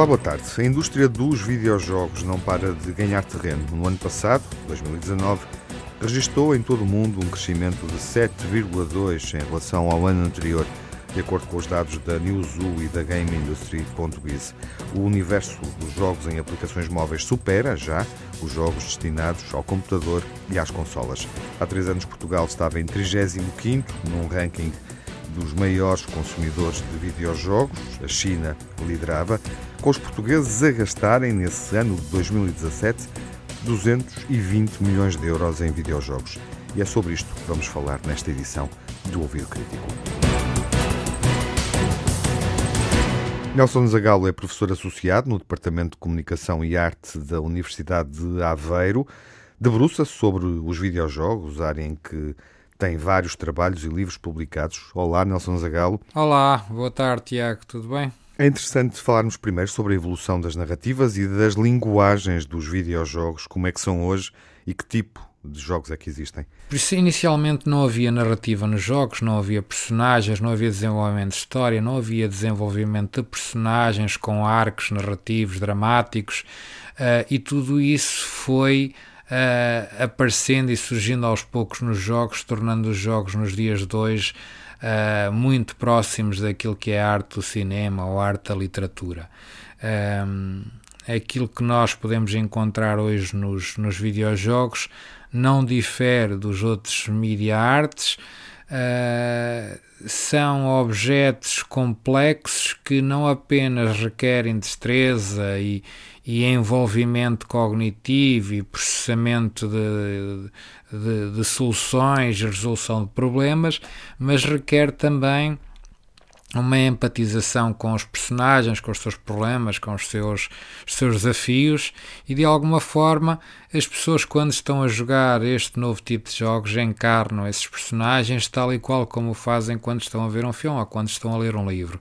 Olá, boa tarde. A indústria dos videojogos não para de ganhar terreno. No ano passado, 2019, registrou em todo o mundo um crescimento de 7,2% em relação ao ano anterior, de acordo com os dados da Newzoo e da Game Industry.biz. O universo dos jogos em aplicações móveis supera já os jogos destinados ao computador e às consolas. Há três anos Portugal estava em 35º num ranking dos maiores consumidores de videojogos, a China liderava, com os portugueses a gastarem nesse ano de 2017 220 milhões de euros em videojogos. E é sobre isto que vamos falar nesta edição do Ouvido Crítico. Nelson Zagalo é professor associado no Departamento de Comunicação e Arte da Universidade de Aveiro. Debruça-se sobre os videojogos, área em que tem vários trabalhos e livros publicados. Olá, Nelson Zagalo. Olá, boa tarde, Tiago, tudo bem? É interessante falarmos primeiro sobre a evolução das narrativas e das linguagens dos videojogos, como é que são hoje e que tipo de jogos é que existem? Por isso, inicialmente não havia narrativa nos jogos, não havia personagens, não havia desenvolvimento de história, não havia desenvolvimento de personagens com arcos narrativos dramáticos uh, e tudo isso foi uh, aparecendo e surgindo aos poucos nos jogos, tornando os jogos nos dias de hoje uh, muito próximos daquilo que é a arte do cinema ou a arte da literatura. Um, aquilo que nós podemos encontrar hoje nos, nos videojogos não difere dos outros media arts. Uh, são objetos complexos que não apenas requerem destreza e, e envolvimento cognitivo e processamento de, de, de soluções resolução de problemas, mas requer também uma empatização com os personagens, com os seus problemas, com os seus, os seus desafios e de alguma forma as pessoas quando estão a jogar este novo tipo de jogos encarnam esses personagens tal e qual como fazem quando estão a ver um filme ou quando estão a ler um livro.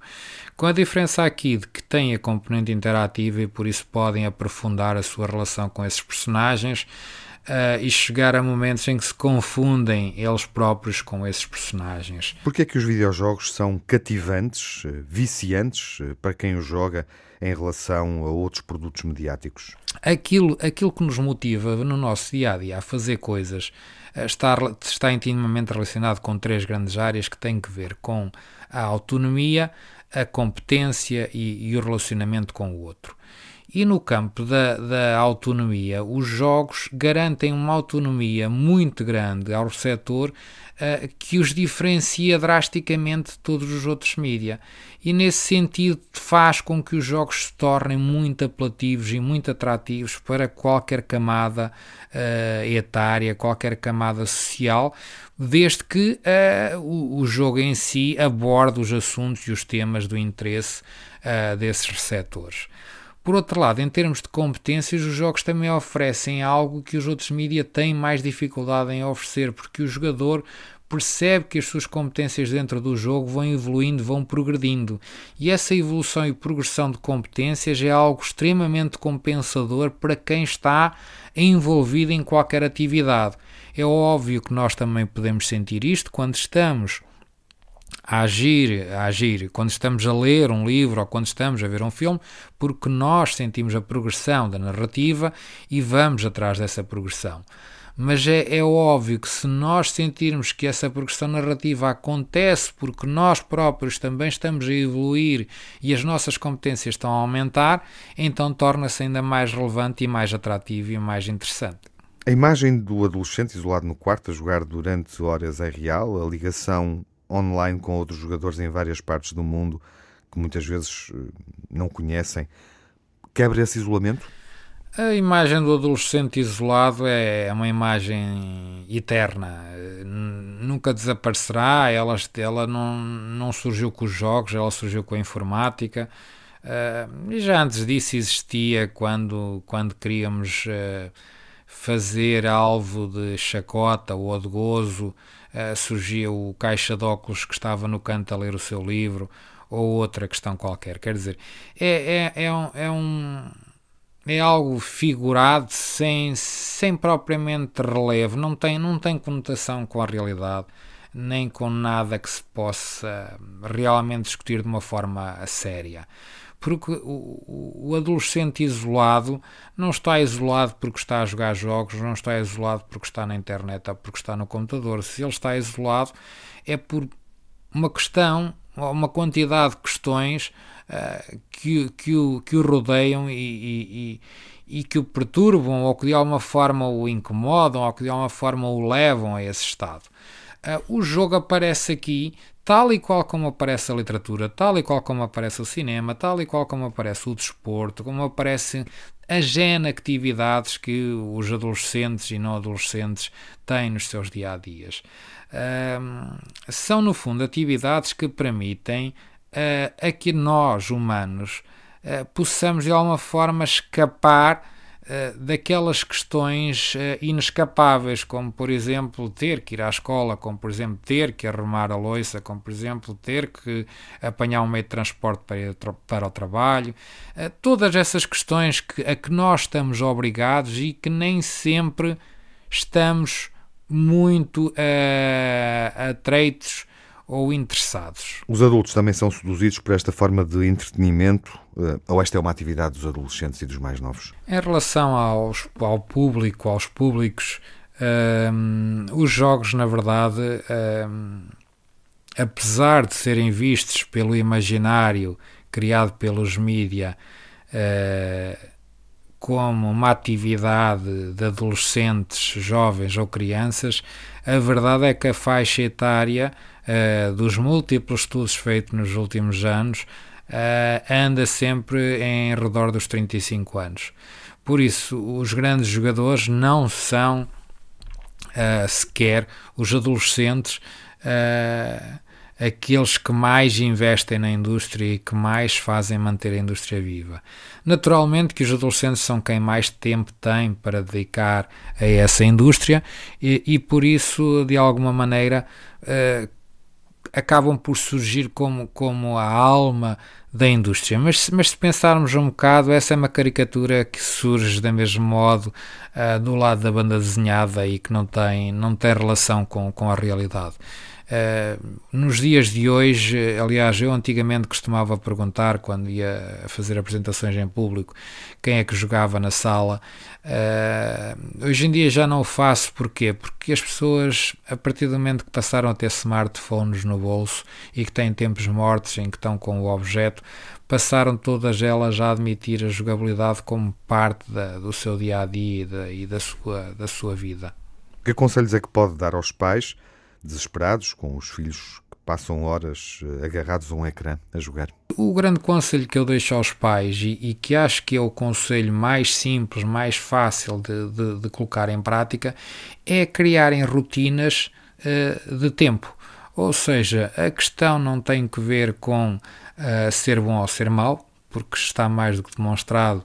Com a diferença aqui de que têm a componente interativa e por isso podem aprofundar a sua relação com esses personagens uh, e chegar a momentos em que se confundem eles próprios com esses personagens. Porquê é que os videojogos são cativantes, eh, viciantes eh, para quem os joga em relação a outros produtos mediáticos? Aquilo, aquilo que nos motiva no nosso dia a dia a fazer coisas está, está intimamente relacionado com três grandes áreas que têm que ver com a autonomia, a competência e, e o relacionamento com o outro. E no campo da, da autonomia, os jogos garantem uma autonomia muito grande ao receptor uh, que os diferencia drasticamente de todos os outros mídia. E nesse sentido faz com que os jogos se tornem muito apelativos e muito atrativos para qualquer camada uh, etária, qualquer camada social, desde que uh, o, o, jogo em si aborde os assuntos e os temas do interesse desses receptores. Por outro lado, em termos de competências, os jogos também oferecem algo que os outros mídias têm mais dificuldade em oferecer, porque o jogador percebe que as suas competências dentro do jogo vão evoluindo, vão progredindo. E essa evolução e progressão de competências é algo extremamente compensador para quem está envolvido em qualquer atividade. É óbvio que nós também podemos sentir isto quando estamos a agir, a agir quando estamos a ler um livro ou quando estamos a ver um filme, porque nós sentimos a progressão da narrativa e vamos atrás dessa progressão. Mas é, é óbvio que se nós sentirmos que essa progressão narrativa acontece porque nós próprios também estamos a evoluir e as nossas competências estão a aumentar, então torna-se ainda mais relevante e mais atrativo e mais interessante. A imagem do adolescente isolado no quarto a jogar durante horas é real? A ligação online com outros jogadores em várias partes do mundo que muitas vezes eh, não conhecem. Quebra esse isolamento? A imagem do adolescente isolado é uma imagem eterna, nunca desaparecerá. Ela, ela não, não surgiu com os jogos, ela surgiu com a informática. Uh, já antes disso existia quando, quando queríamos uh, fazer alvo de chacota ou de gozo uh, surgia o caixa de óculos que estava no canto a ler o seu livro ou outra questão qualquer. Quer dizer, é, é, é, um, é, um, é algo figurado sem, sem propriamente relevo, não tem, não tem conotação com a realidade, nem com nada que se possa realmente discutir de uma forma séria. Porque o, o, adolescente isolado não está isolado porque está a jogar jogos, não está isolado porque está na internet ou porque está no computador. Se ele está isolado é por uma questão, uma quantidade de questões uh, que, que, o, que o rodeiam e, e, e, que o perturbam ou que de alguma forma o incomodam ou que de alguma forma o levam a esse estado. Uh, o jogo aparece aqui tal e qual como aparece a literatura, tal e qual como aparece o cinema, tal e qual como aparece o desporto, como aparecem as gena atividades que os adolescentes e não adolescentes têm nos seus dia a dias. Uh, são, no fundo, atividades que permitem uh, a que nós, humanos, uh, possamos de alguma forma escapar eh, daquelas questões uh, inescapáveis, como por exemplo ter que ir à escola, como por exemplo ter que arrumar a louça, como por exemplo ter que apanhar um meio de transporte para ir para o trabalho, uh, todas essas questões que, a que nós estamos obrigados e que nem sempre estamos muito atreitos ou interessados. Os adultos também são seduzidos por esta forma de entretenimento eh, ou esta é uma atividade dos adolescentes e dos mais novos? Em relação aos, ao público, aos públicos, ehm, os jogos, na verdade, ehm, apesar de serem vistos pelo imaginário criado pelos mídia uh, como uma atividade de adolescentes, jovens ou crianças, a verdade é que a faixa etária uh, dos múltiplos estudos feitos nos últimos anos uh, anda sempre em redor dos 35 anos. Por isso, os grandes jogadores não são uh, sequer os adolescentes aqueles que mais investem na indústria e que mais fazem manter a indústria viva. Naturalmente que os adolescentes são quem mais tempo tem para dedicar a essa indústria e, e por isso, de alguma maneira, uh, acabam por surgir como, como a alma da indústria. Mas, mas se pensarmos um bocado, essa é uma caricatura que surge do mesmo modo uh, do lado da banda desenhada e que não tem, não tem relação com, com a realidade. Uh, nos dias de hoje, aliás, eu antigamente costumava perguntar, quando ia fazer apresentações em público, quem é que jogava na sala. Uh, hoje em dia já não o faço, porquê? Porque as pessoas, a partir do momento que passaram a ter smartphones no bolso e que têm tempos mortos em que estão com o objeto, passaram todas elas a admitir a jogabilidade como parte da, do seu dia a dia e, da, e da, sua, da sua vida. Que conselhos é que pode dar aos pais? Desesperados com os filhos que passam horas eh, agarrados a um ecrã a jogar. O grande conselho que eu deixo aos pais e, e que acho que é o conselho mais simples, mais fácil de, de, de colocar em prática é criarem rotinas uh, de tempo. Ou seja, a questão não tem que ver com uh, ser bom ou ser mau, porque está mais do que demonstrado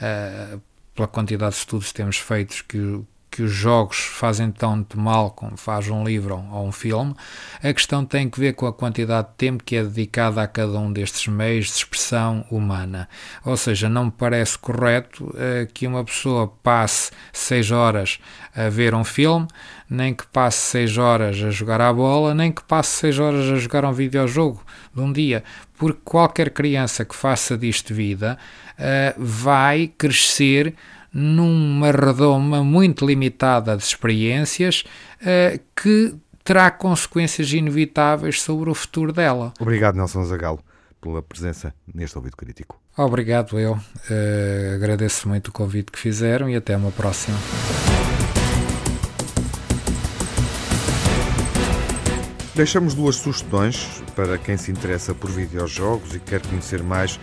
uh, pela quantidade de estudos que temos feitos que que os jogos fazem tanto mal como faz um livro ou um filme, a questão tem que ver com a quantidade de tempo que é dedicada a cada um destes meios de expressão humana. Ou seja, não me parece correto uh, que uma pessoa passe seis horas a ver um filme, nem que passe seis horas a jogar à bola, nem que passe seis horas a jogar um videojogo de um dia, porque qualquer criança que faça disto vida uh, vai crescer numa redoma muito limitada de experiências uh, que terá consequências inevitáveis sobre o futuro dela. Obrigado, Nelson Zagalo, pela presença neste ouvido crítico. Obrigado, eu. Uh, agradeço muito o convite que fizeram e até uma próxima. Deixamos duas sugestões para quem se interessa por videojogos e quer conhecer mais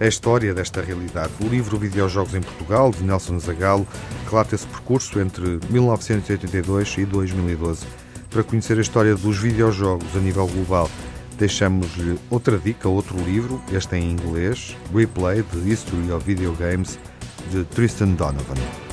a história desta realidade. O livro Videojogos em Portugal, de Nelson Zagalo, relata esse percurso entre 1982 e 2012. Para conhecer a história dos videojogos a nível global, deixamos-lhe outra dica, outro livro, este em inglês, Replay, The History of Video Games, de Tristan Donovan.